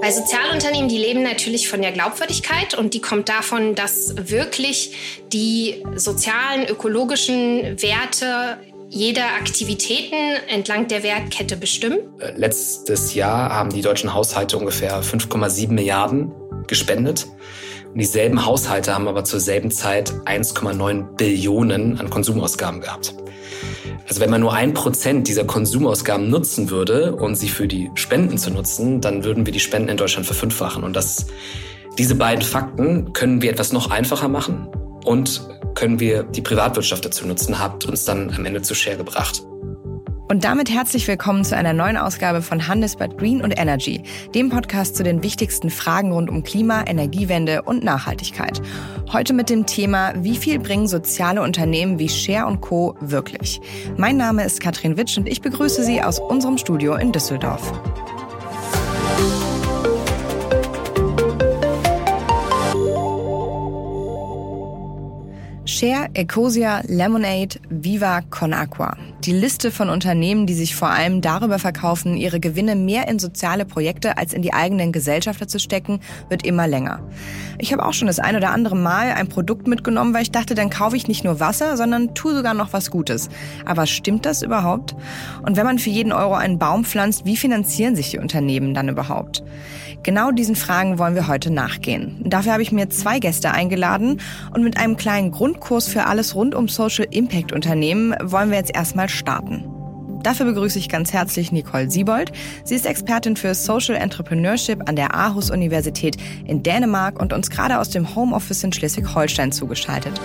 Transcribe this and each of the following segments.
Bei Sozialunternehmen, die leben natürlich von der Glaubwürdigkeit und die kommt davon, dass wirklich die sozialen, ökologischen Werte jeder Aktivitäten entlang der Wertkette bestimmen. Äh, letztes Jahr haben die deutschen Haushalte ungefähr 5,7 Milliarden gespendet. Und dieselben Haushalte haben aber zur selben Zeit 1,9 Billionen an Konsumausgaben gehabt. Also wenn man nur ein Prozent dieser Konsumausgaben nutzen würde, um sie für die Spenden zu nutzen, dann würden wir die Spenden in Deutschland verfünffachen. Und das, diese beiden Fakten können wir etwas noch einfacher machen und können wir die Privatwirtschaft dazu nutzen, habt uns dann am Ende zu Share gebracht. Und damit herzlich willkommen zu einer neuen Ausgabe von Handelsblatt Green und Energy, dem Podcast zu den wichtigsten Fragen rund um Klima, Energiewende und Nachhaltigkeit. Heute mit dem Thema, wie viel bringen soziale Unternehmen wie Share und Co. wirklich? Mein Name ist Katrin Witsch und ich begrüße Sie aus unserem Studio in Düsseldorf. Share, Ecosia, Lemonade, Viva, Conaqua. Die Liste von Unternehmen, die sich vor allem darüber verkaufen, ihre Gewinne mehr in soziale Projekte als in die eigenen Gesellschafter zu stecken, wird immer länger. Ich habe auch schon das ein oder andere Mal ein Produkt mitgenommen, weil ich dachte, dann kaufe ich nicht nur Wasser, sondern tue sogar noch was Gutes. Aber stimmt das überhaupt? Und wenn man für jeden Euro einen Baum pflanzt, wie finanzieren sich die Unternehmen dann überhaupt? Genau diesen Fragen wollen wir heute nachgehen. Dafür habe ich mir zwei Gäste eingeladen und mit einem kleinen Grundkurs für alles rund um Social Impact Unternehmen wollen wir jetzt erstmal starten. Dafür begrüße ich ganz herzlich Nicole Siebold. Sie ist Expertin für Social Entrepreneurship an der Aarhus Universität in Dänemark und uns gerade aus dem Homeoffice in Schleswig-Holstein zugeschaltet.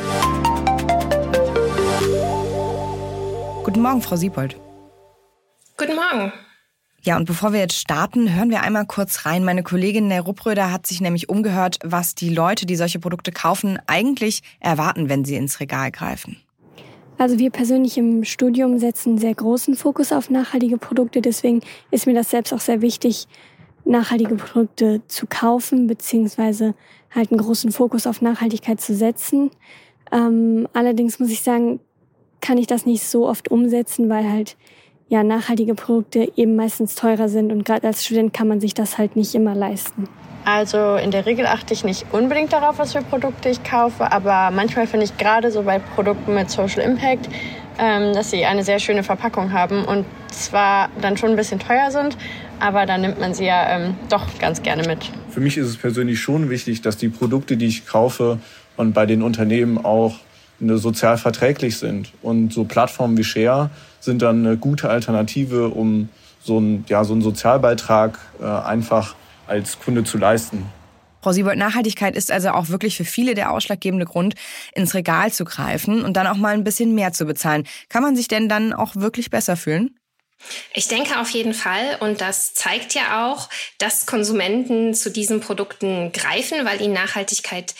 Guten Morgen, Frau Siebold. Guten Morgen. Ja, und bevor wir jetzt starten, hören wir einmal kurz rein. Meine Kollegin Ruppröder hat sich nämlich umgehört, was die Leute, die solche Produkte kaufen, eigentlich erwarten, wenn sie ins Regal greifen. Also wir persönlich im Studium setzen sehr großen Fokus auf nachhaltige Produkte. Deswegen ist mir das selbst auch sehr wichtig, nachhaltige Produkte zu kaufen, beziehungsweise halt einen großen Fokus auf Nachhaltigkeit zu setzen. Ähm, allerdings muss ich sagen, kann ich das nicht so oft umsetzen, weil halt ja nachhaltige Produkte eben meistens teurer sind und gerade als Student kann man sich das halt nicht immer leisten. Also in der Regel achte ich nicht unbedingt darauf, was für Produkte ich kaufe, aber manchmal finde ich gerade so bei Produkten mit Social Impact, ähm, dass sie eine sehr schöne Verpackung haben und zwar dann schon ein bisschen teuer sind, aber dann nimmt man sie ja ähm, doch ganz gerne mit. Für mich ist es persönlich schon wichtig, dass die Produkte, die ich kaufe und bei den Unternehmen auch sozial verträglich sind. Und so Plattformen wie Share sind dann eine gute Alternative, um so einen, ja, so einen Sozialbeitrag äh, einfach als Kunde zu leisten. Frau Siebold, Nachhaltigkeit ist also auch wirklich für viele der ausschlaggebende Grund, ins Regal zu greifen und dann auch mal ein bisschen mehr zu bezahlen. Kann man sich denn dann auch wirklich besser fühlen? Ich denke auf jeden Fall und das zeigt ja auch, dass Konsumenten zu diesen Produkten greifen, weil ihnen Nachhaltigkeit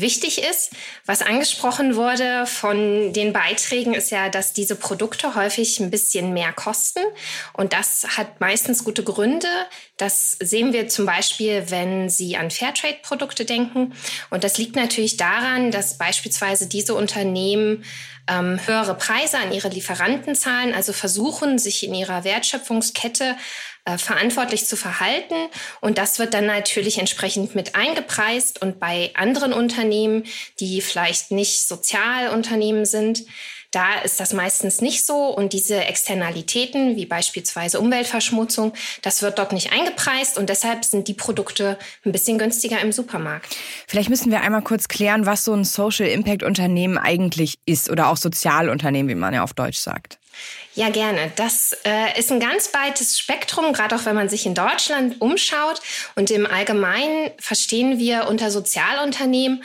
wichtig ist. Was angesprochen wurde von den Beiträgen ist ja, dass diese Produkte häufig ein bisschen mehr kosten. Und das hat meistens gute Gründe. Das sehen wir zum Beispiel, wenn Sie an Fairtrade-Produkte denken. Und das liegt natürlich daran, dass beispielsweise diese Unternehmen ähm, höhere Preise an ihre Lieferanten zahlen, also versuchen, sich in ihrer Wertschöpfungskette äh, verantwortlich zu verhalten. Und das wird dann natürlich entsprechend mit eingepreist. Und bei anderen Unternehmen, die vielleicht nicht Sozialunternehmen sind, da ist das meistens nicht so und diese Externalitäten, wie beispielsweise Umweltverschmutzung, das wird dort nicht eingepreist und deshalb sind die Produkte ein bisschen günstiger im Supermarkt. Vielleicht müssen wir einmal kurz klären, was so ein Social Impact Unternehmen eigentlich ist oder auch Sozialunternehmen, wie man ja auf Deutsch sagt. Ja, gerne. Das äh, ist ein ganz weites Spektrum, gerade auch wenn man sich in Deutschland umschaut. Und im Allgemeinen verstehen wir unter Sozialunternehmen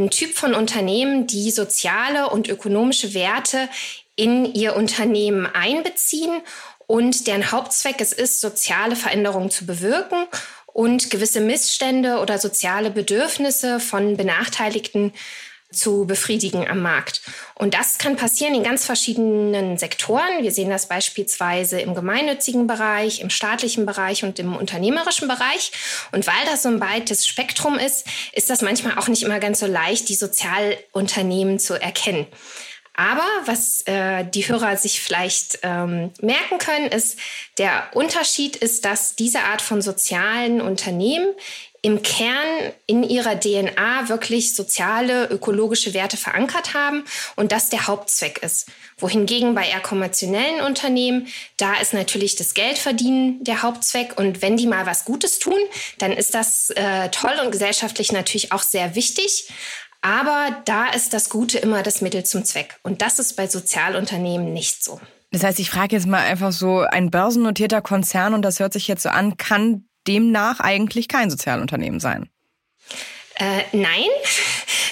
einen Typ von Unternehmen, die soziale und ökonomische Werte in ihr Unternehmen einbeziehen und deren Hauptzweck es ist, soziale Veränderungen zu bewirken und gewisse Missstände oder soziale Bedürfnisse von Benachteiligten zu befriedigen am Markt. Und das kann passieren in ganz verschiedenen Sektoren. Wir sehen das beispielsweise im gemeinnützigen Bereich, im staatlichen Bereich und im unternehmerischen Bereich. Und weil das so ein weites Spektrum ist, ist das manchmal auch nicht immer ganz so leicht, die Sozialunternehmen zu erkennen. Aber was äh, die Hörer sich vielleicht ähm, merken können, ist, der Unterschied ist, dass diese Art von sozialen Unternehmen im Kern in ihrer DNA wirklich soziale, ökologische Werte verankert haben und das der Hauptzweck ist. Wohingegen bei eher konventionellen Unternehmen, da ist natürlich das Geldverdienen der Hauptzweck und wenn die mal was Gutes tun, dann ist das äh, toll und gesellschaftlich natürlich auch sehr wichtig. Aber da ist das Gute immer das Mittel zum Zweck. Und das ist bei Sozialunternehmen nicht so. Das heißt, ich frage jetzt mal einfach so, ein börsennotierter Konzern, und das hört sich jetzt so an, kann demnach eigentlich kein Sozialunternehmen sein. Äh, nein,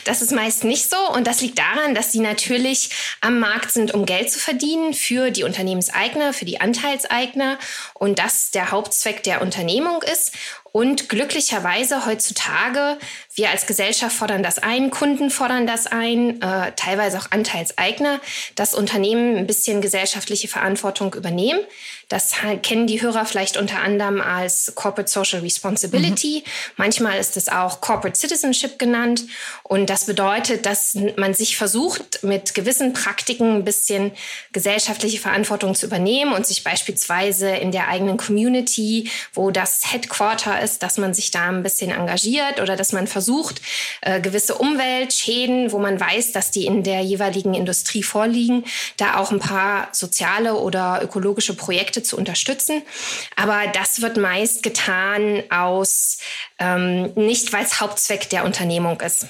das ist meist nicht so. Und das liegt daran, dass sie natürlich am Markt sind, um Geld zu verdienen für die Unternehmenseigner, für die Anteilseigner und das der Hauptzweck der Unternehmung ist. Und glücklicherweise heutzutage, wir als Gesellschaft fordern das ein, Kunden fordern das ein, äh, teilweise auch Anteilseigner, dass Unternehmen ein bisschen gesellschaftliche Verantwortung übernehmen. Das kennen die Hörer vielleicht unter anderem als Corporate Social Responsibility. Mhm. Manchmal ist es auch Corporate Citizenship genannt. Und das bedeutet, dass man sich versucht, mit gewissen Praktiken ein bisschen gesellschaftliche Verantwortung zu übernehmen und sich beispielsweise in der eigenen Community, wo das Headquarter ist, dass man sich da ein bisschen engagiert oder dass man versucht, äh, gewisse Umweltschäden, wo man weiß, dass die in der jeweiligen Industrie vorliegen, da auch ein paar soziale oder ökologische Projekte zu unterstützen. Aber das wird meist getan aus ähm, nicht, weil es Hauptzweck der Unternehmung ist.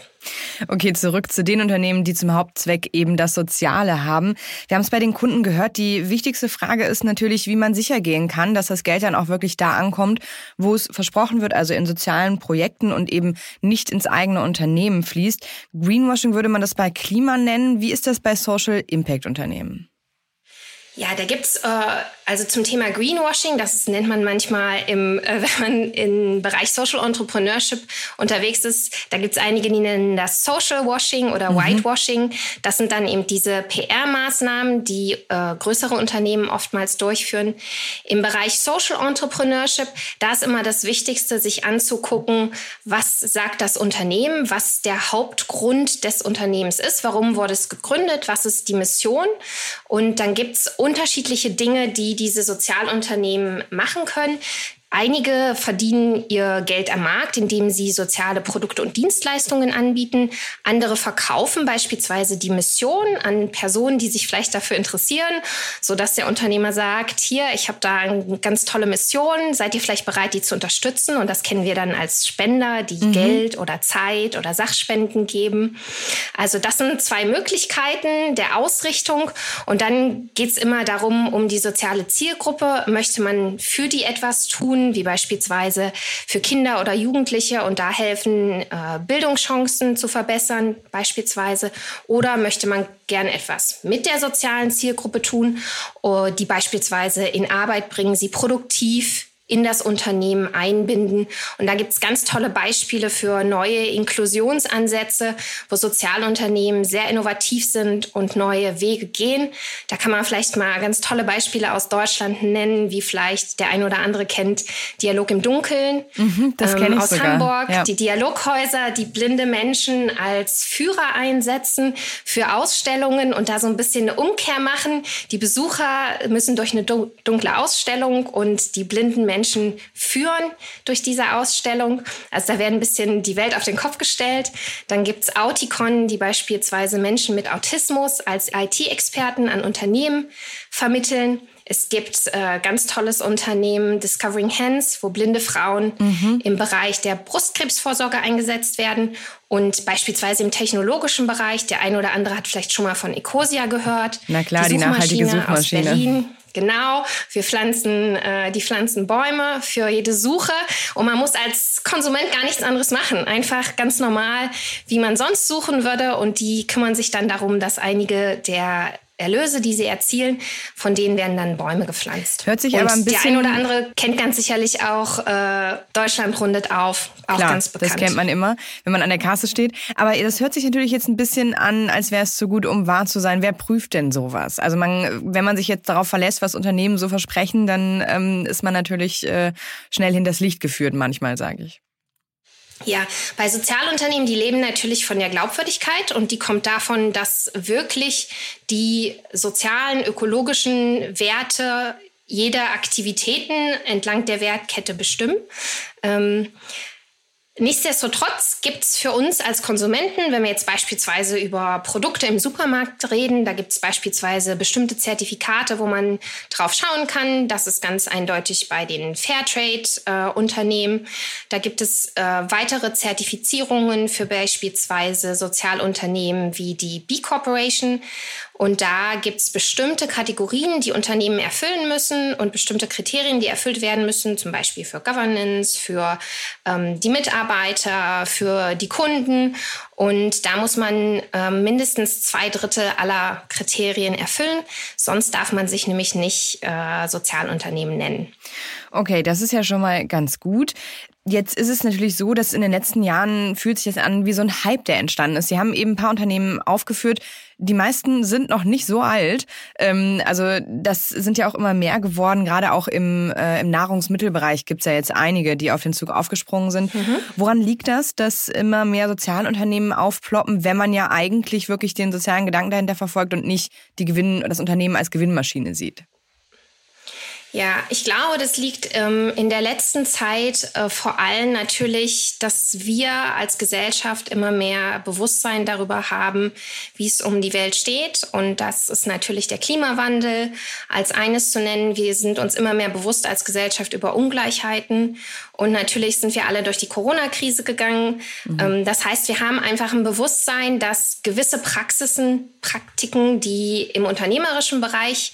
Okay, zurück zu den Unternehmen, die zum Hauptzweck eben das Soziale haben. Wir haben es bei den Kunden gehört. Die wichtigste Frage ist natürlich, wie man sicher gehen kann, dass das Geld dann auch wirklich da ankommt, wo es versprochen wird, also in sozialen Projekten und eben nicht ins eigene Unternehmen fließt. Greenwashing würde man das bei Klima nennen. Wie ist das bei Social Impact Unternehmen? Ja, da gibt's äh, also zum Thema Greenwashing, das nennt man manchmal im, äh, wenn man im Bereich Social Entrepreneurship unterwegs ist, da gibt's einige, die nennen das Social Washing oder mhm. Whitewashing. Das sind dann eben diese PR-Maßnahmen, die äh, größere Unternehmen oftmals durchführen. Im Bereich Social Entrepreneurship, da ist immer das Wichtigste, sich anzugucken, was sagt das Unternehmen, was der Hauptgrund des Unternehmens ist, warum wurde es gegründet, was ist die Mission. Und dann gibt's unterschiedliche Dinge, die diese Sozialunternehmen machen können. Einige verdienen ihr Geld am Markt, indem sie soziale Produkte und Dienstleistungen anbieten. Andere verkaufen beispielsweise die Mission an Personen, die sich vielleicht dafür interessieren, so dass der Unternehmer sagt, hier, ich habe da eine ganz tolle Mission, seid ihr vielleicht bereit, die zu unterstützen? Und das kennen wir dann als Spender, die mhm. Geld oder Zeit oder Sachspenden geben. Also das sind zwei Möglichkeiten der Ausrichtung. Und dann geht es immer darum, um die soziale Zielgruppe. Möchte man für die etwas tun? Tun, wie beispielsweise für Kinder oder Jugendliche und da helfen, äh, Bildungschancen zu verbessern beispielsweise. Oder möchte man gern etwas mit der sozialen Zielgruppe tun, äh, die beispielsweise in Arbeit bringen, sie produktiv in das Unternehmen einbinden. Und da gibt es ganz tolle Beispiele für neue Inklusionsansätze, wo Sozialunternehmen sehr innovativ sind und neue Wege gehen. Da kann man vielleicht mal ganz tolle Beispiele aus Deutschland nennen, wie vielleicht der ein oder andere kennt Dialog im Dunkeln mhm, das ähm, ich aus sogar. Hamburg. Ja. Die Dialoghäuser, die blinde Menschen als Führer einsetzen für Ausstellungen und da so ein bisschen eine Umkehr machen. Die Besucher müssen durch eine dunkle Ausstellung und die blinden Menschen Menschen führen durch diese Ausstellung. Also da werden ein bisschen die Welt auf den Kopf gestellt. Dann gibt es Auticon, die beispielsweise Menschen mit Autismus als IT-Experten an Unternehmen vermitteln. Es gibt äh, ganz tolles Unternehmen Discovering Hands, wo blinde Frauen mhm. im Bereich der Brustkrebsvorsorge eingesetzt werden und beispielsweise im technologischen Bereich. Der eine oder andere hat vielleicht schon mal von Ecosia gehört. Na klar, die, die nachhaltige Suchmaschine. Aus Berlin. Genau, wir pflanzen, äh, die pflanzen Bäume für jede Suche und man muss als Konsument gar nichts anderes machen. Einfach ganz normal, wie man sonst suchen würde und die kümmern sich dann darum, dass einige der Erlöse, die sie erzielen, von denen werden dann Bäume gepflanzt. Hört sich und aber ein bisschen... Der ein oder andere kennt ganz sicherlich auch äh, Deutschland rundet auf, auch Klar, ganz bekannt. das kennt man immer, wenn man an der Kasse steht. Aber das hört sich natürlich jetzt ein bisschen an, als wäre es zu gut, um wahr zu sein. Wer prüft denn sowas? Also man, wenn man sich jetzt darauf verlässt, was Unternehmen so versprechen, dann ähm, ist man natürlich äh, schnell hinters Licht geführt manchmal, sage ich. Ja, bei Sozialunternehmen, die leben natürlich von der Glaubwürdigkeit und die kommt davon, dass wirklich die sozialen, ökologischen Werte jeder Aktivitäten entlang der Wertkette bestimmen. Ähm, Nichtsdestotrotz gibt es für uns als Konsumenten, wenn wir jetzt beispielsweise über Produkte im Supermarkt reden, da gibt es beispielsweise bestimmte Zertifikate, wo man drauf schauen kann. Das ist ganz eindeutig bei den Fairtrade-Unternehmen. Äh, da gibt es äh, weitere Zertifizierungen für beispielsweise Sozialunternehmen wie die B Corporation. Und da gibt es bestimmte Kategorien, die Unternehmen erfüllen müssen und bestimmte Kriterien, die erfüllt werden müssen, zum Beispiel für Governance, für ähm, die Mitarbeiter, für die Kunden. Und da muss man ähm, mindestens zwei Drittel aller Kriterien erfüllen. Sonst darf man sich nämlich nicht äh, Sozialunternehmen nennen. Okay, das ist ja schon mal ganz gut. Jetzt ist es natürlich so, dass in den letzten Jahren fühlt sich das an wie so ein Hype, der entstanden ist. Sie haben eben ein paar Unternehmen aufgeführt. Die meisten sind noch nicht so alt. Ähm, also das sind ja auch immer mehr geworden. Gerade auch im, äh, im Nahrungsmittelbereich gibt es ja jetzt einige, die auf den Zug aufgesprungen sind. Mhm. Woran liegt das, dass immer mehr Sozialunternehmen aufploppen, wenn man ja eigentlich wirklich den sozialen Gedanken dahinter verfolgt und nicht die Gewinn, das Unternehmen als Gewinnmaschine sieht? Ja, ich glaube, das liegt ähm, in der letzten Zeit äh, vor allem natürlich, dass wir als Gesellschaft immer mehr Bewusstsein darüber haben, wie es um die Welt steht. Und das ist natürlich der Klimawandel als eines zu nennen. Wir sind uns immer mehr bewusst als Gesellschaft über Ungleichheiten. Und natürlich sind wir alle durch die Corona-Krise gegangen. Mhm. Ähm, das heißt, wir haben einfach ein Bewusstsein, dass gewisse Praxisen, Praktiken, die im unternehmerischen Bereich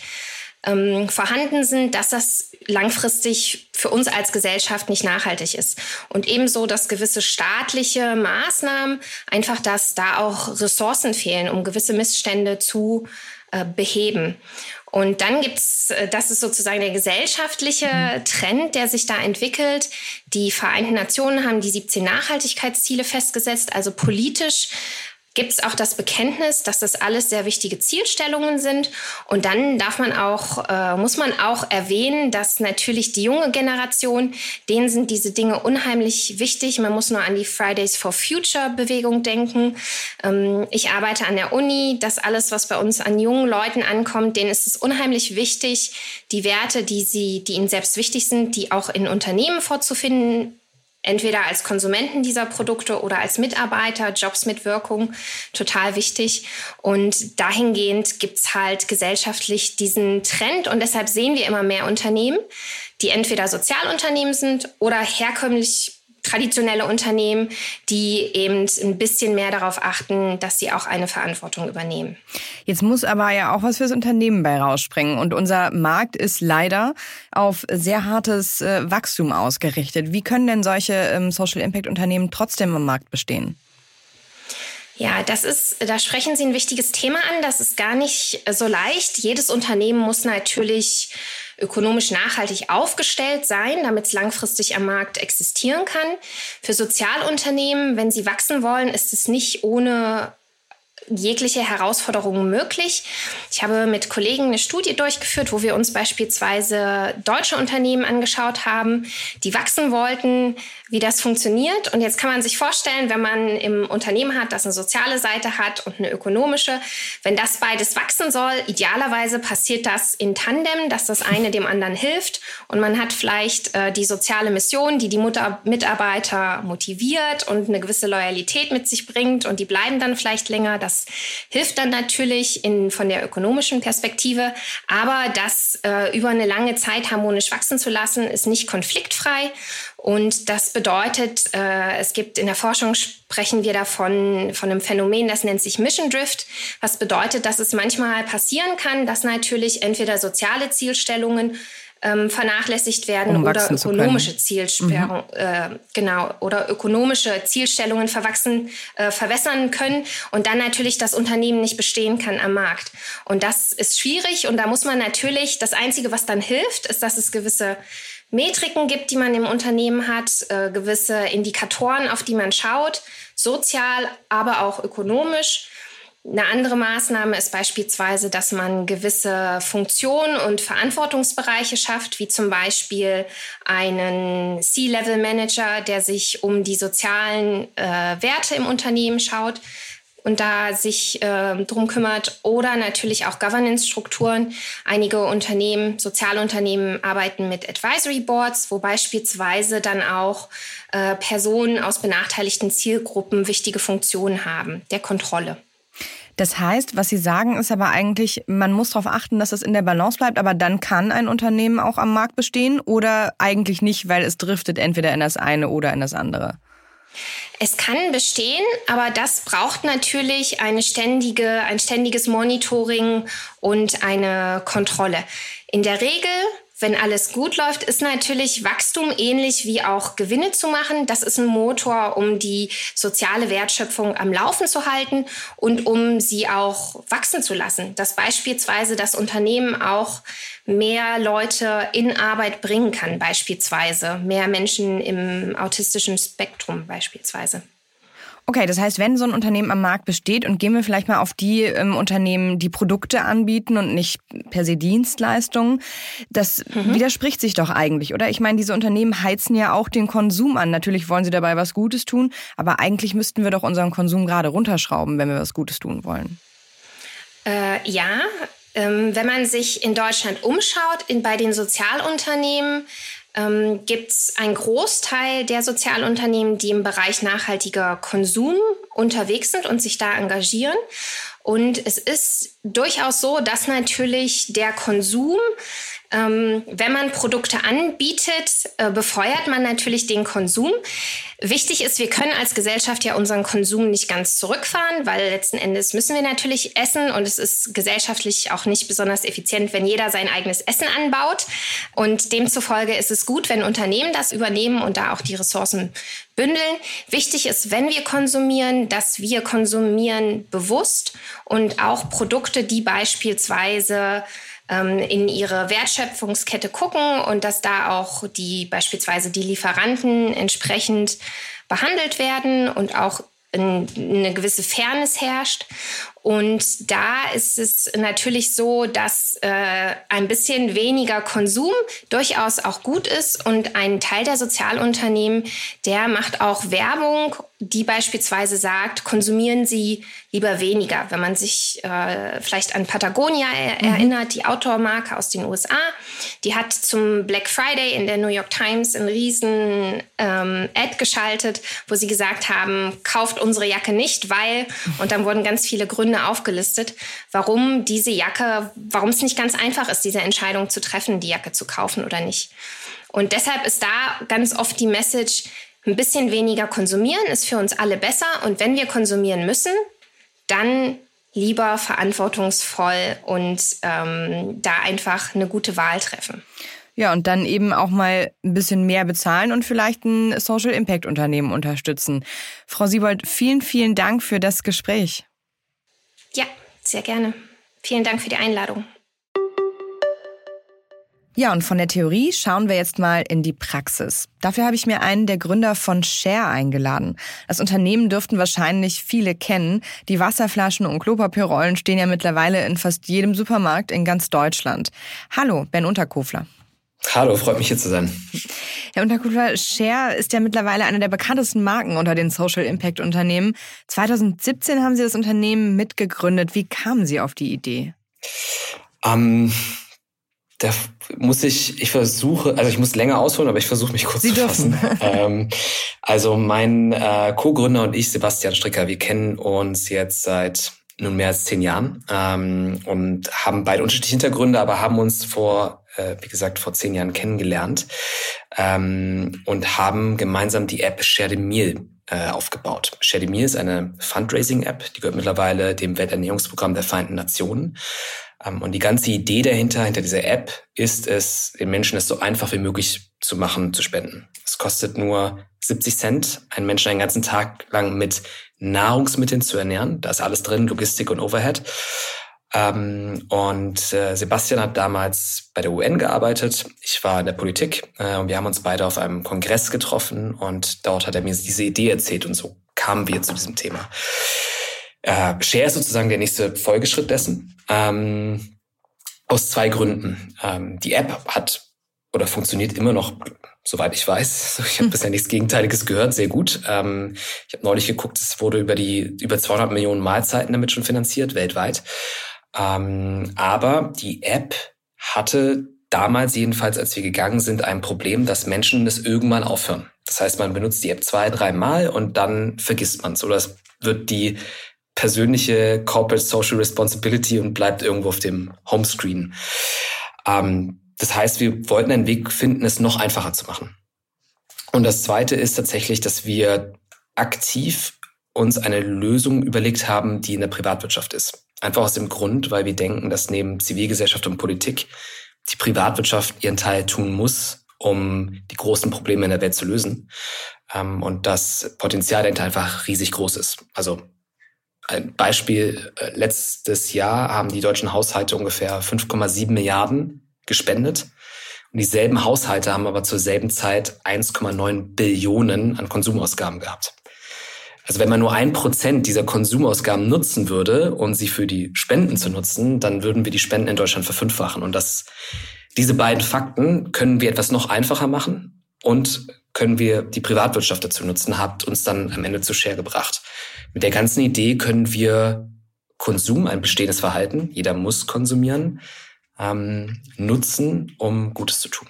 ähm, vorhanden sind, dass das langfristig für uns als Gesellschaft nicht nachhaltig ist. Und ebenso, dass gewisse staatliche Maßnahmen einfach, dass da auch Ressourcen fehlen, um gewisse Missstände zu äh, beheben. Und dann gibt's, äh, das ist sozusagen der gesellschaftliche mhm. Trend, der sich da entwickelt. Die Vereinten Nationen haben die 17 Nachhaltigkeitsziele festgesetzt. Also politisch gibt es auch das Bekenntnis, dass das alles sehr wichtige Zielstellungen sind. Und dann darf man auch, äh, muss man auch erwähnen, dass natürlich die junge Generation, denen sind diese Dinge unheimlich wichtig. Man muss nur an die Fridays for Future Bewegung denken. Ähm, ich arbeite an der Uni. Das alles, was bei uns an jungen Leuten ankommt, denen ist es unheimlich wichtig, die Werte, die sie, die ihnen selbst wichtig sind, die auch in Unternehmen vorzufinden entweder als Konsumenten dieser Produkte oder als Mitarbeiter, Jobs mit Wirkung, total wichtig. Und dahingehend gibt's halt gesellschaftlich diesen Trend und deshalb sehen wir immer mehr Unternehmen, die entweder Sozialunternehmen sind oder herkömmlich traditionelle Unternehmen, die eben ein bisschen mehr darauf achten, dass sie auch eine Verantwortung übernehmen. Jetzt muss aber ja auch was fürs Unternehmen bei rausspringen. Und unser Markt ist leider auf sehr hartes äh, Wachstum ausgerichtet. Wie können denn solche ähm, Social Impact Unternehmen trotzdem am Markt bestehen? Ja, das ist, da sprechen Sie ein wichtiges Thema an. Das ist gar nicht so leicht. Jedes Unternehmen muss natürlich ökonomisch nachhaltig aufgestellt sein, damit es langfristig am Markt existieren kann. Für Sozialunternehmen, wenn sie wachsen wollen, ist es nicht ohne jegliche Herausforderungen möglich. Ich habe mit Kollegen eine Studie durchgeführt, wo wir uns beispielsweise deutsche Unternehmen angeschaut haben, die wachsen wollten, wie das funktioniert. Und jetzt kann man sich vorstellen, wenn man im Unternehmen hat, das eine soziale Seite hat und eine ökonomische, wenn das beides wachsen soll, idealerweise passiert das in Tandem, dass das eine dem anderen hilft und man hat vielleicht äh, die soziale Mission, die die Mutter Mitarbeiter motiviert und eine gewisse Loyalität mit sich bringt und die bleiben dann vielleicht länger. Das hilft dann natürlich in, von der ökonomischen Perspektive, aber das äh, über eine lange Zeit harmonisch wachsen zu lassen, ist nicht konfliktfrei und das bedeutet, äh, es gibt in der Forschung sprechen wir davon von einem Phänomen, das nennt sich Mission Drift, was bedeutet, dass es manchmal passieren kann, dass natürlich entweder soziale Zielstellungen ähm, vernachlässigt werden um oder ökonomische Zielstellungen, mhm. äh, genau, oder ökonomische Zielstellungen verwachsen, äh, verwässern können und dann natürlich das Unternehmen nicht bestehen kann am Markt. Und das ist schwierig und da muss man natürlich, das Einzige, was dann hilft, ist, dass es gewisse Metriken gibt, die man im Unternehmen hat, äh, gewisse Indikatoren, auf die man schaut, sozial, aber auch ökonomisch. Eine andere Maßnahme ist beispielsweise, dass man gewisse Funktionen und Verantwortungsbereiche schafft, wie zum Beispiel einen C-Level-Manager, der sich um die sozialen äh, Werte im Unternehmen schaut und da sich äh, drum kümmert oder natürlich auch Governance-Strukturen. Einige Unternehmen, Sozialunternehmen arbeiten mit Advisory Boards, wo beispielsweise dann auch äh, Personen aus benachteiligten Zielgruppen wichtige Funktionen haben, der Kontrolle. Das heißt, was Sie sagen, ist aber eigentlich, man muss darauf achten, dass es in der Balance bleibt, aber dann kann ein Unternehmen auch am Markt bestehen oder eigentlich nicht, weil es driftet entweder in das eine oder in das andere. Es kann bestehen, aber das braucht natürlich eine ständige, ein ständiges Monitoring und eine Kontrolle. In der Regel wenn alles gut läuft, ist natürlich Wachstum ähnlich wie auch Gewinne zu machen. Das ist ein Motor, um die soziale Wertschöpfung am Laufen zu halten und um sie auch wachsen zu lassen. Dass beispielsweise das Unternehmen auch mehr Leute in Arbeit bringen kann, beispielsweise mehr Menschen im autistischen Spektrum beispielsweise. Okay, das heißt, wenn so ein Unternehmen am Markt besteht und gehen wir vielleicht mal auf die ähm, Unternehmen, die Produkte anbieten und nicht per se Dienstleistungen, das mhm. widerspricht sich doch eigentlich, oder? Ich meine, diese Unternehmen heizen ja auch den Konsum an. Natürlich wollen sie dabei was Gutes tun, aber eigentlich müssten wir doch unseren Konsum gerade runterschrauben, wenn wir was Gutes tun wollen. Äh, ja, ähm, wenn man sich in Deutschland umschaut, in, bei den Sozialunternehmen, ähm, gibt es einen Großteil der Sozialunternehmen, die im Bereich nachhaltiger Konsum unterwegs sind und sich da engagieren. Und es ist durchaus so, dass natürlich der Konsum wenn man Produkte anbietet, äh, befeuert man natürlich den Konsum. Wichtig ist, wir können als Gesellschaft ja unseren Konsum nicht ganz zurückfahren, weil letzten Endes müssen wir natürlich essen und es ist gesellschaftlich auch nicht besonders effizient, wenn jeder sein eigenes Essen anbaut. Und demzufolge ist es gut, wenn Unternehmen das übernehmen und da auch die Ressourcen bündeln. Wichtig ist, wenn wir konsumieren, dass wir konsumieren bewusst und auch Produkte, die beispielsweise ähm, in ihre Wertschöpfungskette gucken und dass da auch die beispielsweise die Lieferanten entsprechend behandelt werden und auch eine gewisse Fairness herrscht. Und da ist es natürlich so, dass äh, ein bisschen weniger Konsum durchaus auch gut ist. Und ein Teil der Sozialunternehmen, der macht auch Werbung, die beispielsweise sagt, konsumieren Sie lieber weniger. Wenn man sich äh, vielleicht an Patagonia er mhm. erinnert, die Outdoor-Marke aus den USA, die hat zum Black Friday in der New York Times ein riesen ähm, Ad geschaltet, wo sie gesagt haben, kauft unsere Jacke nicht, weil, und dann wurden ganz viele Gründe aufgelistet, warum diese Jacke, warum es nicht ganz einfach ist, diese Entscheidung zu treffen, die Jacke zu kaufen oder nicht. Und deshalb ist da ganz oft die Message, ein bisschen weniger konsumieren ist für uns alle besser. Und wenn wir konsumieren müssen, dann lieber verantwortungsvoll und ähm, da einfach eine gute Wahl treffen. Ja, und dann eben auch mal ein bisschen mehr bezahlen und vielleicht ein Social Impact Unternehmen unterstützen. Frau Siebold, vielen, vielen Dank für das Gespräch. Ja, sehr gerne. Vielen Dank für die Einladung. Ja, und von der Theorie schauen wir jetzt mal in die Praxis. Dafür habe ich mir einen der Gründer von Share eingeladen. Das Unternehmen dürften wahrscheinlich viele kennen. Die Wasserflaschen und Klopapierrollen stehen ja mittlerweile in fast jedem Supermarkt in ganz Deutschland. Hallo, Ben Unterkofler. Hallo, freut mich hier zu sein. Herr Unterkofler, Share ist ja mittlerweile eine der bekanntesten Marken unter den Social Impact Unternehmen. 2017 haben Sie das Unternehmen mitgegründet. Wie kamen Sie auf die Idee? Ähm, da muss ich, ich versuche, also ich muss länger ausholen, aber ich versuche mich kurz Sie zu dürfen. fassen. ähm, also mein äh, Co-Gründer und ich, Sebastian Stricker, wir kennen uns jetzt seit nun mehr als zehn Jahren ähm, und haben beide unterschiedliche Hintergründe, aber haben uns vor, äh, wie gesagt, vor zehn Jahren kennengelernt ähm, und haben gemeinsam die App Share the Meal äh, aufgebaut. Share the Meal ist eine Fundraising-App, die gehört mittlerweile dem Welternährungsprogramm der Vereinten Nationen ähm, und die ganze Idee dahinter, hinter dieser App, ist es, den Menschen es so einfach wie möglich zu machen, zu spenden. Es kostet nur 70 Cent, einen Menschen einen ganzen Tag lang mit Nahrungsmitteln zu ernähren. Da ist alles drin, Logistik und Overhead. Ähm, und äh, Sebastian hat damals bei der UN gearbeitet. Ich war in der Politik äh, und wir haben uns beide auf einem Kongress getroffen und dort hat er mir diese Idee erzählt und so kamen wir zu diesem Thema. Äh, Share ist sozusagen der nächste Folgeschritt dessen. Ähm, aus zwei Gründen. Ähm, die App hat oder funktioniert immer noch, soweit ich weiß. Ich habe bisher nichts Gegenteiliges gehört, sehr gut. Ähm, ich habe neulich geguckt, es wurde über die über 200 Millionen Mahlzeiten damit schon finanziert weltweit. Ähm, aber die App hatte damals jedenfalls, als wir gegangen sind, ein Problem, dass Menschen das irgendwann aufhören. Das heißt, man benutzt die App zwei, drei Mal und dann vergisst man es oder es wird die persönliche Corporate Social Responsibility und bleibt irgendwo auf dem Homescreen. Ähm, das heißt, wir wollten einen Weg finden, es noch einfacher zu machen. Und das Zweite ist tatsächlich, dass wir aktiv uns eine Lösung überlegt haben, die in der Privatwirtschaft ist. Einfach aus dem Grund, weil wir denken, dass neben Zivilgesellschaft und Politik die Privatwirtschaft ihren Teil tun muss, um die großen Probleme in der Welt zu lösen. Ähm, und das Potenzial dahinter einfach riesig groß ist. Also ein Beispiel, äh, letztes Jahr haben die deutschen Haushalte ungefähr 5,7 Milliarden gespendet. Und dieselben Haushalte haben aber zur selben Zeit 1,9 Billionen an Konsumausgaben gehabt. Also wenn man nur ein Prozent dieser Konsumausgaben nutzen würde und sie für die Spenden zu nutzen, dann würden wir die Spenden in Deutschland verfünffachen. Und das, diese beiden Fakten können wir etwas noch einfacher machen und können wir die Privatwirtschaft dazu nutzen, hat uns dann am Ende zu Share gebracht. Mit der ganzen Idee können wir Konsum, ein bestehendes Verhalten, jeder muss konsumieren, ähm, nutzen, um Gutes zu tun.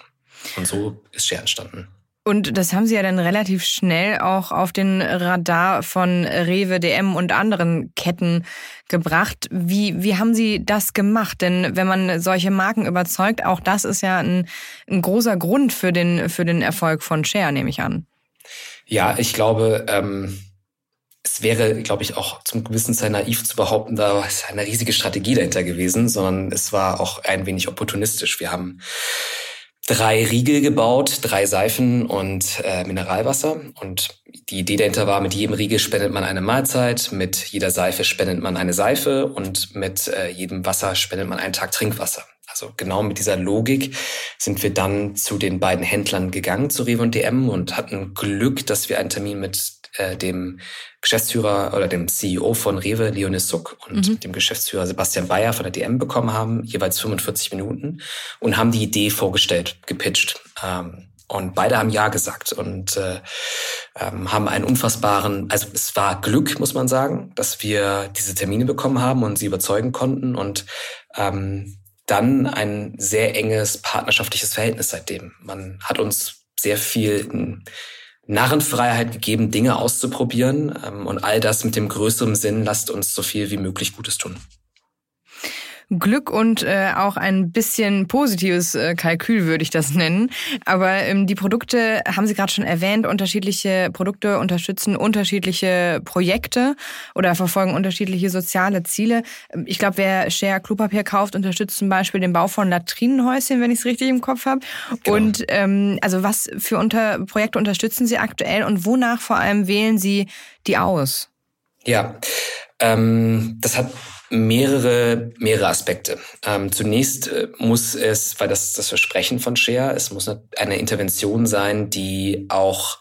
Und so ist Share entstanden. Und das haben Sie ja dann relativ schnell auch auf den Radar von Rewe, DM und anderen Ketten gebracht. Wie, wie haben Sie das gemacht? Denn wenn man solche Marken überzeugt, auch das ist ja ein, ein großer Grund für den, für den Erfolg von Share, nehme ich an. Ja, ich glaube, ähm, es wäre, glaube ich, auch zum gewissen Teil naiv zu behaupten, da ist eine riesige Strategie dahinter gewesen, sondern es war auch ein wenig opportunistisch. Wir haben drei Riegel gebaut, drei Seifen und äh, Mineralwasser. Und die Idee dahinter war, mit jedem Riegel spendet man eine Mahlzeit, mit jeder Seife spendet man eine Seife und mit äh, jedem Wasser spendet man einen Tag Trinkwasser. Also genau mit dieser Logik sind wir dann zu den beiden Händlern gegangen, zu Rewe und DM und hatten Glück, dass wir einen Termin mit äh, dem Geschäftsführer oder dem CEO von Rewe, Leonis Suck, und mhm. dem Geschäftsführer Sebastian Bayer von der DM bekommen haben, jeweils 45 Minuten, und haben die Idee vorgestellt, gepitcht. Ähm, und beide haben Ja gesagt und äh, ähm, haben einen unfassbaren, also es war Glück, muss man sagen, dass wir diese Termine bekommen haben und sie überzeugen konnten und ähm, dann ein sehr enges partnerschaftliches Verhältnis seitdem. Man hat uns sehr viel Narrenfreiheit gegeben, Dinge auszuprobieren ähm, und all das mit dem größeren Sinn, lasst uns so viel wie möglich Gutes tun. Glück und äh, auch ein bisschen positives äh, Kalkül würde ich das nennen. Aber ähm, die Produkte haben Sie gerade schon erwähnt. Unterschiedliche Produkte unterstützen unterschiedliche Projekte oder verfolgen unterschiedliche soziale Ziele. Ähm, ich glaube, wer Share Klopapier kauft, unterstützt zum Beispiel den Bau von Latrinenhäuschen, wenn ich es richtig im Kopf habe. Genau. Und ähm, also was für unter Projekte unterstützen Sie aktuell und wonach vor allem wählen Sie die aus? Ja, ähm, das hat mehrere, mehrere Aspekte. Ähm, zunächst äh, muss es, weil das das Versprechen von Share, es muss eine Intervention sein, die auch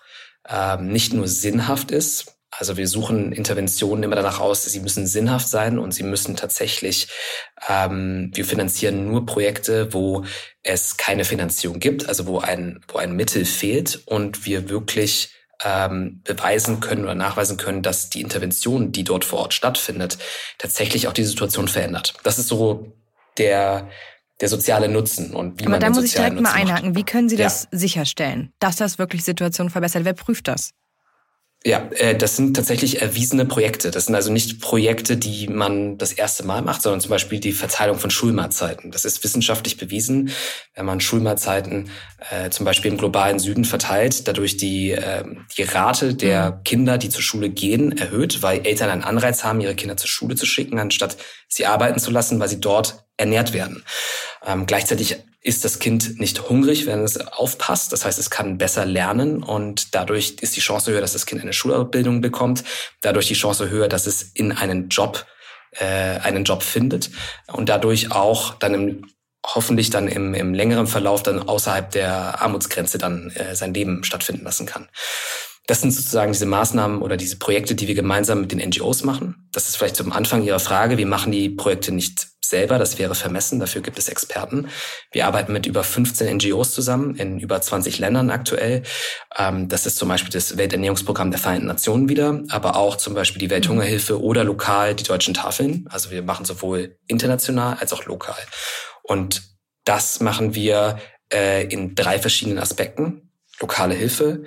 ähm, nicht nur sinnhaft ist. Also wir suchen Interventionen immer danach aus, sie müssen sinnhaft sein und sie müssen tatsächlich, ähm, wir finanzieren nur Projekte, wo es keine Finanzierung gibt, also wo ein, wo ein Mittel fehlt und wir wirklich ähm, beweisen können oder nachweisen können, dass die Intervention, die dort vor Ort stattfindet, tatsächlich auch die Situation verändert. Das ist so der der soziale Nutzen und wie Aber man da muss ich direkt Nutzen mal einhaken. Macht. Wie können Sie das ja. sicherstellen, dass das wirklich Situation verbessert? Wer prüft das? Ja, äh, das sind tatsächlich erwiesene Projekte. Das sind also nicht Projekte, die man das erste Mal macht, sondern zum Beispiel die Verteilung von Schulmahlzeiten. Das ist wissenschaftlich bewiesen. Wenn man Schulmahlzeiten äh, zum Beispiel im globalen Süden verteilt, dadurch die, äh, die Rate der mhm. Kinder, die zur Schule gehen, erhöht, weil Eltern einen Anreiz haben, ihre Kinder zur Schule zu schicken, anstatt sie arbeiten zu lassen, weil sie dort ernährt werden. Ähm, gleichzeitig ist das Kind nicht hungrig, wenn es aufpasst. Das heißt, es kann besser lernen und dadurch ist die Chance höher, dass das Kind eine Schulausbildung bekommt. Dadurch die Chance höher, dass es in einen Job äh, einen Job findet und dadurch auch dann im hoffentlich dann im, im längeren Verlauf dann außerhalb der Armutsgrenze dann äh, sein Leben stattfinden lassen kann. Das sind sozusagen diese Maßnahmen oder diese Projekte, die wir gemeinsam mit den NGOs machen. Das ist vielleicht zum Anfang Ihrer Frage. Wir machen die Projekte nicht selber, das wäre vermessen, dafür gibt es Experten. Wir arbeiten mit über 15 NGOs zusammen in über 20 Ländern aktuell. Ähm, das ist zum Beispiel das Welternährungsprogramm der Vereinten Nationen wieder, aber auch zum Beispiel die Welthungerhilfe oder lokal die deutschen Tafeln. Also wir machen sowohl international als auch lokal. Und das machen wir äh, in drei verschiedenen Aspekten. Lokale Hilfe,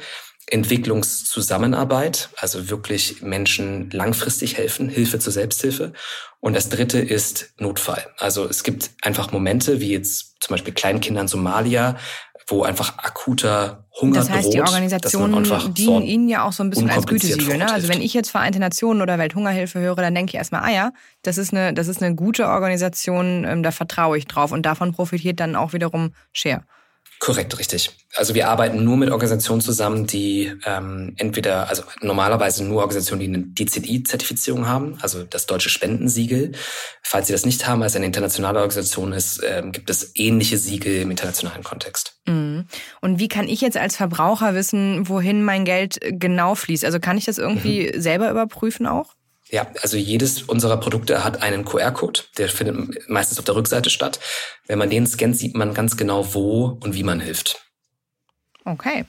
Entwicklungszusammenarbeit, also wirklich Menschen langfristig helfen, Hilfe zur Selbsthilfe. Und das dritte ist Notfall. Also es gibt einfach Momente, wie jetzt zum Beispiel Kleinkinder in Somalia, wo einfach akuter Hunger Das heißt, droht, die Organisationen dienen Ihnen ja auch so ein bisschen als Gütesiegel. Ne? Also wenn ich jetzt Vereinte Nationen oder Welthungerhilfe höre, dann denke ich erstmal, ah ja, das ist eine, das ist eine gute Organisation, ähm, da vertraue ich drauf. Und davon profitiert dann auch wiederum Share. Korrekt, richtig. Also wir arbeiten nur mit Organisationen zusammen, die ähm, entweder, also normalerweise nur Organisationen, die eine DCI-Zertifizierung haben, also das deutsche Spendensiegel. Falls sie das nicht haben, als eine internationale Organisation ist, ähm, gibt es ähnliche Siegel im internationalen Kontext. Mhm. Und wie kann ich jetzt als Verbraucher wissen, wohin mein Geld genau fließt? Also kann ich das irgendwie mhm. selber überprüfen auch? Ja, also jedes unserer Produkte hat einen QR-Code, der findet meistens auf der Rückseite statt. Wenn man den scannt, sieht man ganz genau, wo und wie man hilft. Okay.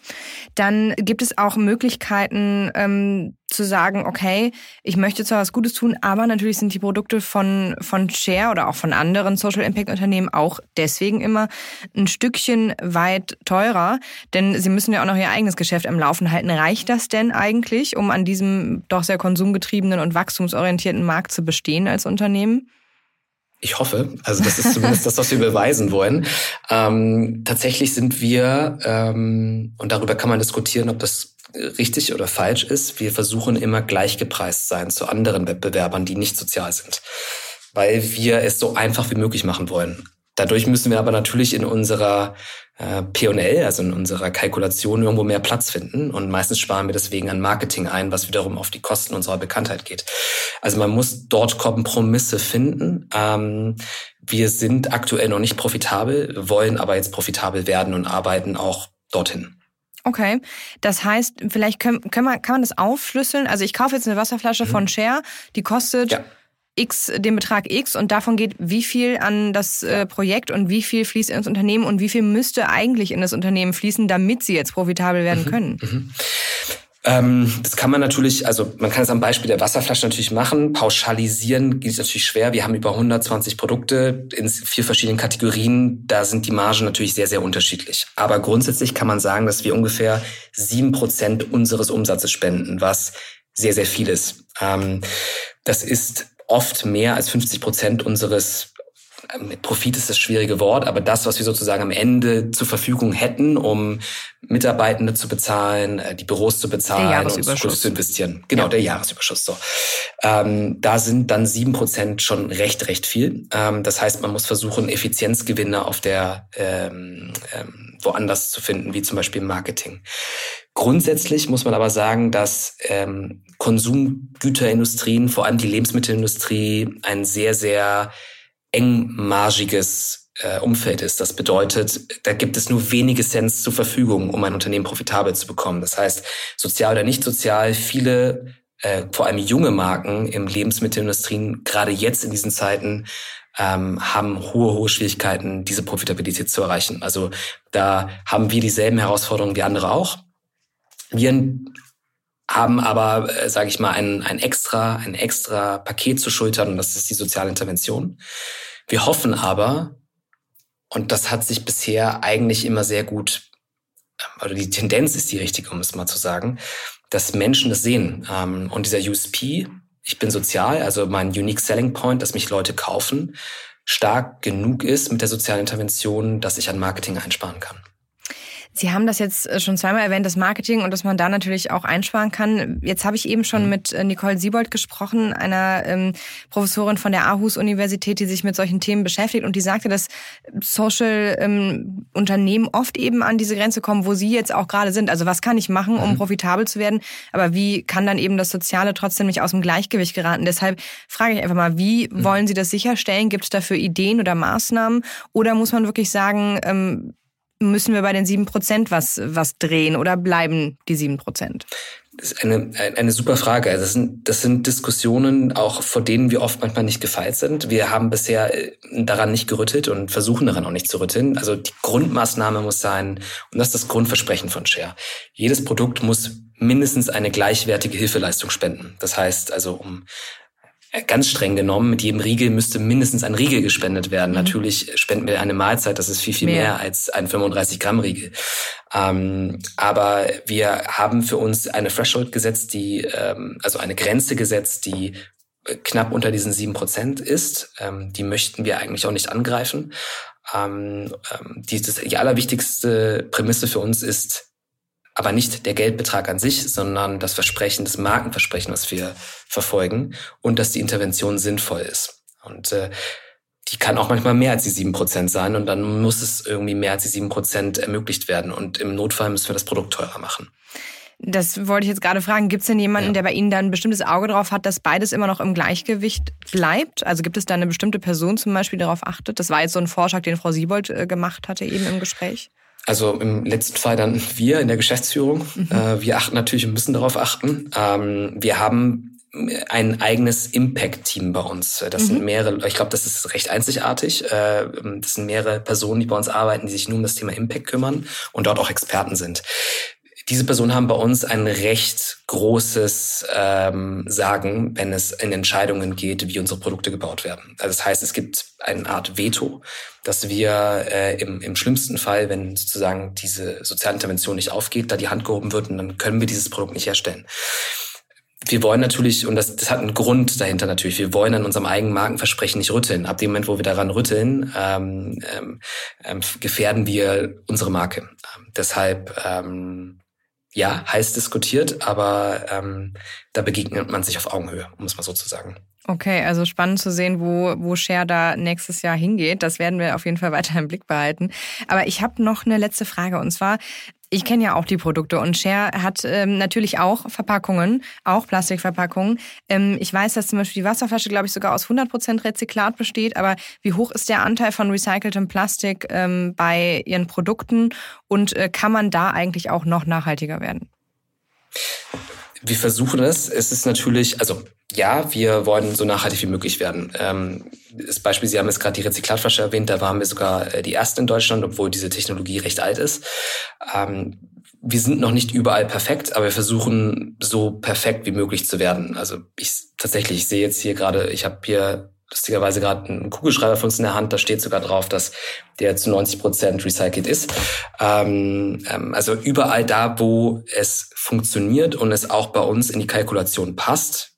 Dann gibt es auch Möglichkeiten ähm, zu sagen, okay, ich möchte zwar was Gutes tun, aber natürlich sind die Produkte von, von Share oder auch von anderen Social Impact Unternehmen auch deswegen immer ein Stückchen weit teurer, denn sie müssen ja auch noch ihr eigenes Geschäft am Laufen halten. Reicht das denn eigentlich, um an diesem doch sehr konsumgetriebenen und wachstumsorientierten Markt zu bestehen als Unternehmen? Ich hoffe. Also das ist zumindest das, was wir beweisen wollen. Ähm, tatsächlich sind wir, ähm, und darüber kann man diskutieren, ob das richtig oder falsch ist, wir versuchen immer gleich gepreist sein zu anderen Wettbewerbern, die nicht sozial sind. Weil wir es so einfach wie möglich machen wollen. Dadurch müssen wir aber natürlich in unserer äh, P&L, also in unserer Kalkulation irgendwo mehr Platz finden und meistens sparen wir deswegen an Marketing ein, was wiederum auf die Kosten unserer Bekanntheit geht. Also man muss dort Kompromisse finden. Ähm, wir sind aktuell noch nicht profitabel, wollen aber jetzt profitabel werden und arbeiten auch dorthin. Okay, das heißt, vielleicht können, können man, kann man das aufschlüsseln. Also ich kaufe jetzt eine Wasserflasche mhm. von Share, die kostet ja. X, den Betrag X und davon geht wie viel an das äh, Projekt und wie viel fließt ins Unternehmen und wie viel müsste eigentlich in das Unternehmen fließen, damit sie jetzt profitabel werden mhm. können? Mhm. Ähm, das kann man natürlich, also man kann es am Beispiel der Wasserflasche natürlich machen. Pauschalisieren geht natürlich schwer. Wir haben über 120 Produkte in vier verschiedenen Kategorien. Da sind die Margen natürlich sehr, sehr unterschiedlich. Aber grundsätzlich kann man sagen, dass wir ungefähr sieben Prozent unseres Umsatzes spenden, was sehr, sehr viel ist. Ähm, das ist oft mehr als 50 Prozent unseres ähm, Profit ist das schwierige Wort, aber das, was wir sozusagen am Ende zur Verfügung hätten, um Mitarbeitende zu bezahlen, äh, die Büros zu bezahlen und zu investieren. Genau, ja. der Jahresüberschuss. So. Ähm, da sind dann sieben Prozent schon recht, recht viel. Ähm, das heißt, man muss versuchen, Effizienzgewinne auf der ähm, ähm, woanders zu finden, wie zum Beispiel Marketing. Grundsätzlich muss man aber sagen, dass ähm, Konsumgüterindustrien, vor allem die Lebensmittelindustrie, ein sehr, sehr engmargiges äh, Umfeld ist. Das bedeutet, da gibt es nur wenige Cents zur Verfügung, um ein Unternehmen profitabel zu bekommen. Das heißt, sozial oder nicht sozial, viele, äh, vor allem junge Marken im Lebensmittelindustrien, gerade jetzt in diesen Zeiten, ähm, haben hohe, hohe Schwierigkeiten, diese Profitabilität zu erreichen. Also da haben wir dieselben Herausforderungen wie andere auch. Wir haben aber, äh, sage ich mal, ein, ein extra, ein extra Paket zu schultern und das ist die soziale Intervention. Wir hoffen aber, und das hat sich bisher eigentlich immer sehr gut, oder die Tendenz ist die richtige, um es mal zu sagen, dass Menschen das sehen. Ähm, und dieser USP, ich bin sozial, also mein Unique Selling Point, dass mich Leute kaufen, stark genug ist mit der sozialen Intervention, dass ich an Marketing einsparen kann. Sie haben das jetzt äh, schon zweimal erwähnt, das Marketing und dass man da natürlich auch einsparen kann. Jetzt habe ich eben schon mhm. mit äh, Nicole Siebold gesprochen, einer ähm, Professorin von der Aarhus Universität, die sich mit solchen Themen beschäftigt und die sagte, dass Social ähm, Unternehmen oft eben an diese Grenze kommen, wo sie jetzt auch gerade sind. Also was kann ich machen, um mhm. profitabel zu werden? Aber wie kann dann eben das Soziale trotzdem nicht aus dem Gleichgewicht geraten? Deshalb frage ich einfach mal, wie mhm. wollen Sie das sicherstellen? Gibt es dafür Ideen oder Maßnahmen? Oder muss man wirklich sagen, ähm, müssen wir bei den sieben Prozent was, was drehen oder bleiben die sieben Prozent? Das ist eine, eine super Frage. Also das sind, das sind Diskussionen, auch vor denen wir oft manchmal nicht gefeit sind. Wir haben bisher äh, daran nicht gerüttelt und versuchen daran auch nicht zu rütteln. Also die Grundmaßnahme muss sein, und das ist das Grundversprechen von Share. Jedes Produkt muss mindestens eine gleichwertige Hilfeleistung spenden. Das heißt also, um ganz streng genommen, mit jedem Riegel müsste mindestens ein Riegel gespendet werden. Mhm. Natürlich spenden wir eine Mahlzeit, das ist viel, viel mehr, mehr als ein 35 Gramm Riegel. Ähm, aber wir haben für uns eine Threshold gesetzt, die, ähm, also eine Grenze gesetzt, die knapp unter diesen sieben Prozent ist. Ähm, die möchten wir eigentlich auch nicht angreifen. Ähm, ähm, die, das, die allerwichtigste Prämisse für uns ist, aber nicht der Geldbetrag an sich, sondern das Versprechen, das Markenversprechen, was wir verfolgen und dass die Intervention sinnvoll ist. Und äh, die kann auch manchmal mehr als die sieben Prozent sein und dann muss es irgendwie mehr als die sieben Prozent ermöglicht werden. Und im Notfall müssen wir das Produkt teurer machen. Das wollte ich jetzt gerade fragen. Gibt es denn jemanden, ja. der bei Ihnen da ein bestimmtes Auge drauf hat, dass beides immer noch im Gleichgewicht bleibt? Also gibt es da eine bestimmte Person zum Beispiel, die darauf achtet? Das war jetzt so ein Vorschlag, den Frau Siebold äh, gemacht hatte eben im Gespräch. Also im letzten Fall dann wir in der Geschäftsführung. Mhm. Äh, wir achten natürlich und müssen darauf achten. Ähm, wir haben ein eigenes Impact-Team bei uns. Das mhm. sind mehrere, ich glaube, das ist recht einzigartig. Äh, das sind mehrere Personen, die bei uns arbeiten, die sich nur um das Thema Impact kümmern und dort auch Experten sind diese Personen haben bei uns ein recht großes ähm, Sagen, wenn es in Entscheidungen geht, wie unsere Produkte gebaut werden. Also das heißt, es gibt eine Art Veto, dass wir äh, im, im schlimmsten Fall, wenn sozusagen diese soziale Intervention nicht aufgeht, da die Hand gehoben wird und dann können wir dieses Produkt nicht herstellen. Wir wollen natürlich, und das, das hat einen Grund dahinter natürlich, wir wollen an unserem eigenen Markenversprechen nicht rütteln. Ab dem Moment, wo wir daran rütteln, ähm, ähm, ähm gefährden wir unsere Marke. Ähm, deshalb ähm, ja, heiß diskutiert, aber ähm, da begegnet man sich auf Augenhöhe, um es mal so zu sagen. Okay, also spannend zu sehen, wo, wo Share da nächstes Jahr hingeht. Das werden wir auf jeden Fall weiter im Blick behalten. Aber ich habe noch eine letzte Frage und zwar, ich kenne ja auch die Produkte und Share hat ähm, natürlich auch Verpackungen, auch Plastikverpackungen. Ähm, ich weiß, dass zum Beispiel die Wasserflasche, glaube ich, sogar aus 100% Rezyklat besteht. Aber wie hoch ist der Anteil von recyceltem Plastik ähm, bei Ihren Produkten und äh, kann man da eigentlich auch noch nachhaltiger werden? Wir versuchen es. Es ist natürlich, also ja, wir wollen so nachhaltig wie möglich werden. Ähm, das Beispiel, Sie haben jetzt gerade die Rezyklatflasche erwähnt, da waren wir sogar äh, die ersten in Deutschland, obwohl diese Technologie recht alt ist. Ähm, wir sind noch nicht überall perfekt, aber wir versuchen so perfekt wie möglich zu werden. Also ich tatsächlich, ich sehe jetzt hier gerade, ich habe hier lustigerweise gerade einen Kugelschreiber von uns in der Hand, da steht sogar drauf, dass der zu 90 Prozent recycelt ist. Ähm, ähm, also überall da, wo es funktioniert und es auch bei uns in die Kalkulation passt,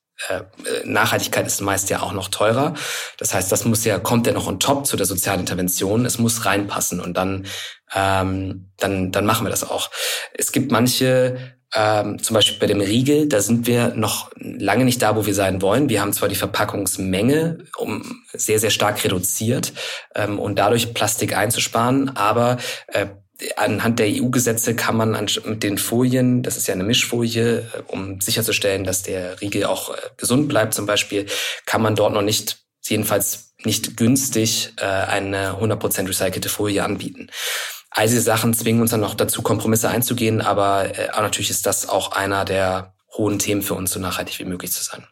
Nachhaltigkeit ist meist ja auch noch teurer. Das heißt, das muss ja, kommt ja noch on top zu der sozialen Intervention. Es muss reinpassen und dann, ähm, dann, dann machen wir das auch. Es gibt manche ähm, zum Beispiel bei dem Riegel, da sind wir noch lange nicht da, wo wir sein wollen. Wir haben zwar die Verpackungsmenge um sehr, sehr stark reduziert ähm, und dadurch Plastik einzusparen, aber äh, anhand der EU-Gesetze kann man mit den Folien, das ist ja eine Mischfolie, äh, um sicherzustellen, dass der Riegel auch äh, gesund bleibt zum Beispiel, kann man dort noch nicht, jedenfalls nicht günstig, äh, eine 100% recycelte Folie anbieten. All diese Sachen zwingen uns dann noch dazu, Kompromisse einzugehen, aber natürlich ist das auch einer der hohen Themen für uns, so nachhaltig wie möglich zu sein.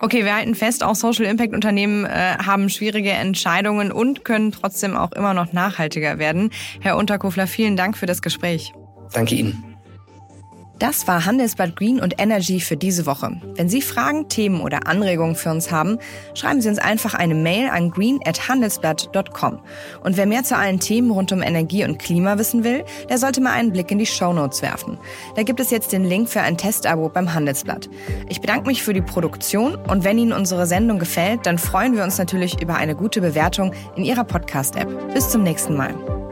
Okay, wir halten fest, auch Social Impact Unternehmen äh, haben schwierige Entscheidungen und können trotzdem auch immer noch nachhaltiger werden. Herr Unterkofler, vielen Dank für das Gespräch. Danke Ihnen. Das war Handelsblatt Green und Energy für diese Woche. Wenn Sie Fragen, Themen oder Anregungen für uns haben, schreiben Sie uns einfach eine Mail an green@handelsblatt.com. Und wer mehr zu allen Themen rund um Energie und Klima wissen will, der sollte mal einen Blick in die Show Notes werfen. Da gibt es jetzt den Link für ein Testabo beim Handelsblatt. Ich bedanke mich für die Produktion und wenn Ihnen unsere Sendung gefällt, dann freuen wir uns natürlich über eine gute Bewertung in Ihrer Podcast-App. Bis zum nächsten Mal.